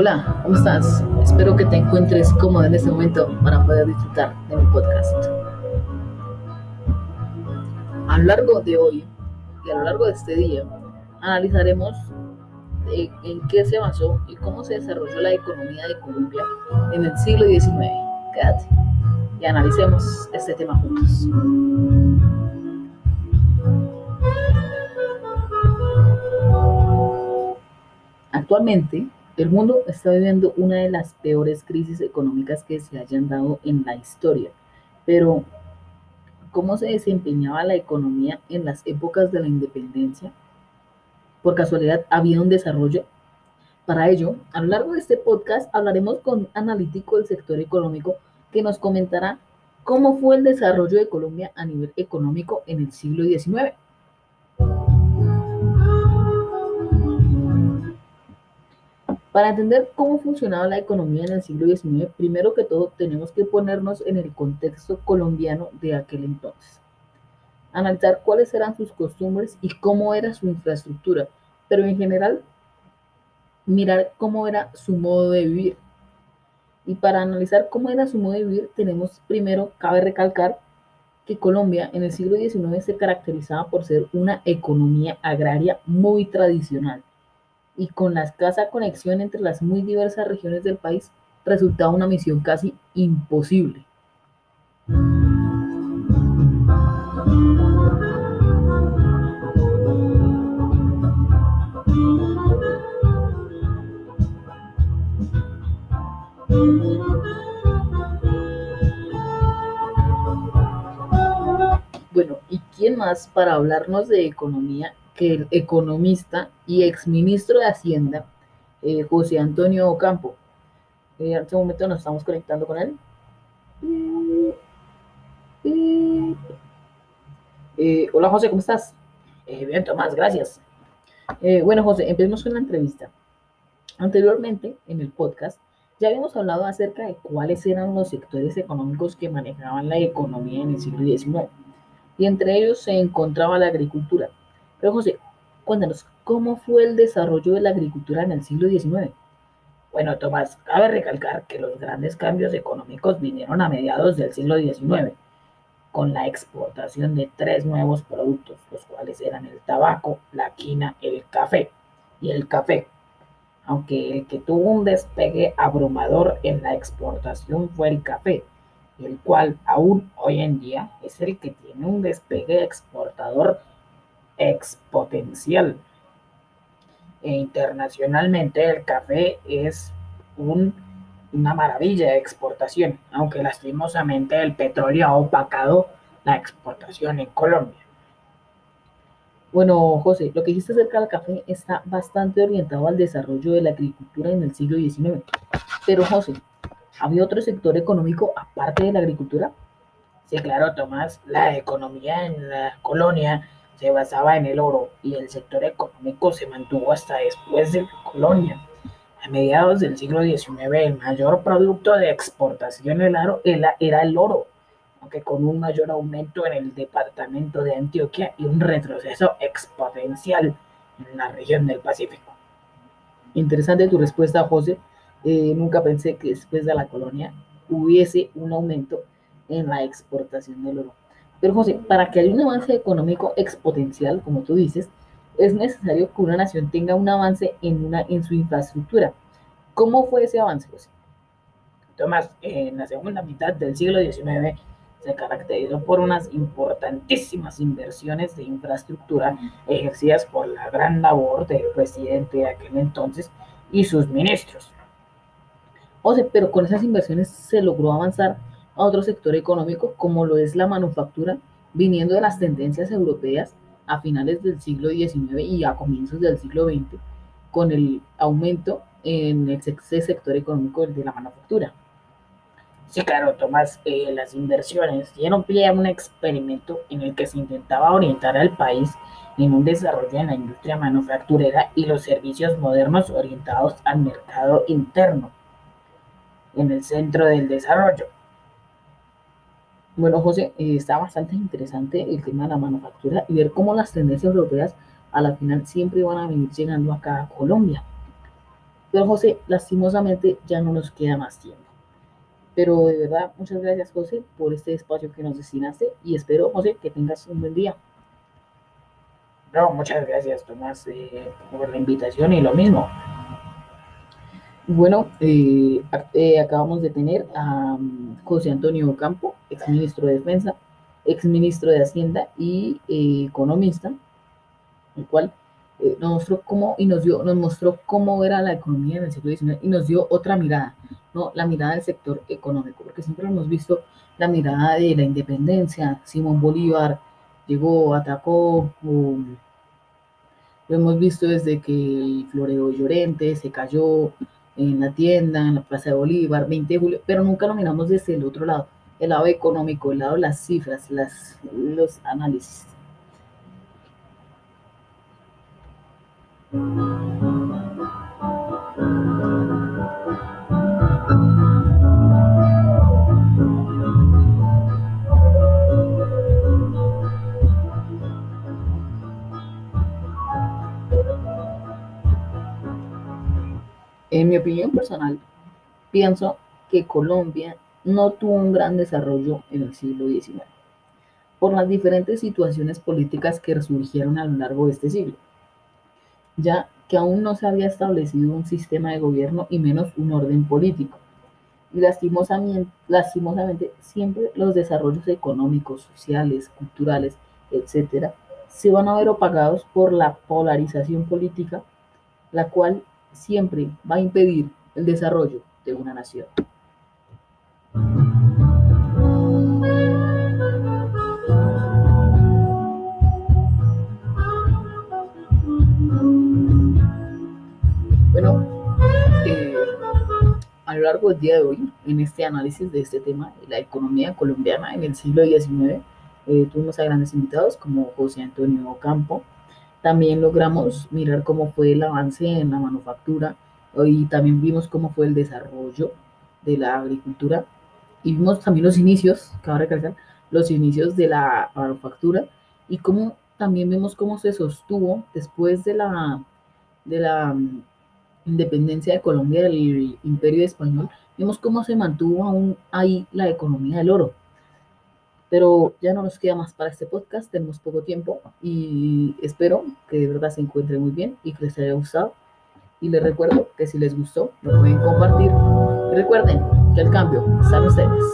Hola, ¿cómo estás? Espero que te encuentres cómodo en este momento para poder disfrutar de mi podcast. A lo largo de hoy y a lo largo de este día analizaremos en qué se basó y cómo se desarrolló la economía de Colombia en el siglo XIX. Quédate y analicemos este tema juntos. Actualmente, el mundo está viviendo una de las peores crisis económicas que se hayan dado en la historia. Pero, ¿cómo se desempeñaba la economía en las épocas de la independencia? ¿Por casualidad había un desarrollo? Para ello, a lo largo de este podcast hablaremos con un analítico del sector económico que nos comentará cómo fue el desarrollo de Colombia a nivel económico en el siglo XIX. Para entender cómo funcionaba la economía en el siglo XIX, primero que todo tenemos que ponernos en el contexto colombiano de aquel entonces. Analizar cuáles eran sus costumbres y cómo era su infraestructura, pero en general mirar cómo era su modo de vivir. Y para analizar cómo era su modo de vivir, tenemos primero, cabe recalcar que Colombia en el siglo XIX se caracterizaba por ser una economía agraria muy tradicional y con la escasa conexión entre las muy diversas regiones del país, resultaba una misión casi imposible. Bueno, ¿y quién más para hablarnos de economía que el economista y exministro de Hacienda, eh, José Antonio Ocampo. Eh, en este momento nos estamos conectando con él. Eh, hola José, ¿cómo estás? bien, Tomás, gracias. bueno, José, empecemos con la entrevista. Anteriormente, en el podcast, ya habíamos hablado acerca de cuáles eran los sectores económicos que manejaban la economía en el siglo XIX. Y entre ellos se encontraba la agricultura. Pero José, cuéntanos, ¿cómo fue el desarrollo de la agricultura en el siglo XIX? Bueno, Tomás, cabe recalcar que los grandes cambios económicos vinieron a mediados del siglo XIX, con la exportación de tres nuevos productos, los cuales eran el tabaco, la quina, el café y el café. Aunque el que tuvo un despegue abrumador en la exportación fue el café, el cual aún hoy en día es el que tiene un despegue exportador exponencial. E internacionalmente el café es una maravilla de exportación, aunque lastimosamente el petróleo ha opacado la exportación en Colombia. Bueno, José, lo que dijiste acerca del café está bastante orientado al desarrollo de la agricultura en el siglo XIX. Pero, José, ¿había otro sector económico aparte de la agricultura? Sí, claro, Tomás, la economía en la colonia se basaba en el oro y el sector económico se mantuvo hasta después de la colonia. A mediados del siglo XIX, el mayor producto de exportación era el oro, aunque con un mayor aumento en el departamento de Antioquia y un retroceso exponencial en la región del Pacífico. Interesante tu respuesta, José. Eh, nunca pensé que después de la colonia hubiese un aumento en la exportación del oro. Pero José, para que haya un avance económico exponencial, como tú dices, es necesario que una nación tenga un avance en, una, en su infraestructura. ¿Cómo fue ese avance, José? Tomás, en la segunda mitad del siglo XIX se caracterizó por unas importantísimas inversiones de infraestructura ejercidas por la gran labor del presidente de aquel entonces y sus ministros. José, pero con esas inversiones se logró avanzar a otro sector económico como lo es la manufactura, viniendo de las tendencias europeas a finales del siglo XIX y a comienzos del siglo XX, con el aumento en ese sector económico de la manufactura. Sí, claro, Tomás, eh, las inversiones dieron pie a un experimento en el que se intentaba orientar al país en un desarrollo en la industria manufacturera y los servicios modernos orientados al mercado interno, en el centro del desarrollo. Bueno, José, eh, está bastante interesante el tema de la manufactura y ver cómo las tendencias europeas a la final siempre van a venir llegando acá a Colombia. Pero José, lastimosamente ya no nos queda más tiempo. Pero de verdad, muchas gracias José por este espacio que nos destinaste y espero, José, que tengas un buen día. No, muchas gracias Tomás eh, por la invitación y lo mismo. Bueno, eh, eh, acabamos de tener a um, José Antonio Campo, exministro de Defensa, exministro de Hacienda y eh, economista, el cual eh, nos mostró cómo y nos dio, nos mostró cómo era la economía en el siglo XIX y nos dio otra mirada, ¿no? La mirada del sector económico, porque siempre hemos visto la mirada de la independencia, Simón Bolívar llegó, atacó, lo hemos visto desde que el Floreo Llorente se cayó en la tienda, en la Plaza de Bolívar, 20 de julio, pero nunca lo miramos desde el otro lado, el lado económico, el lado de las cifras, las, los análisis. En mi opinión personal, pienso que Colombia no tuvo un gran desarrollo en el siglo XIX, por las diferentes situaciones políticas que surgieron a lo largo de este siglo, ya que aún no se había establecido un sistema de gobierno y menos un orden político. Y lastimosamente, siempre los desarrollos económicos, sociales, culturales, etcétera, se van a ver opagados por la polarización política, la cual siempre va a impedir el desarrollo de una nación. Bueno, eh, a lo largo del día de hoy, en este análisis de este tema, la economía colombiana en el siglo XIX, eh, tuvimos a grandes invitados como José Antonio Campo. También logramos mirar cómo fue el avance en la manufactura y también vimos cómo fue el desarrollo de la agricultura y vimos también los inicios, cabe recalcar, los inicios de la manufactura y cómo también vemos cómo se sostuvo después de la, de la independencia de Colombia del imperio español, vemos cómo se mantuvo aún ahí la economía del oro. Pero ya no nos queda más para este podcast, tenemos poco tiempo y espero que de verdad se encuentren muy bien y que les haya gustado. Y les recuerdo que si les gustó, lo pueden compartir. Y recuerden que el cambio está en ustedes.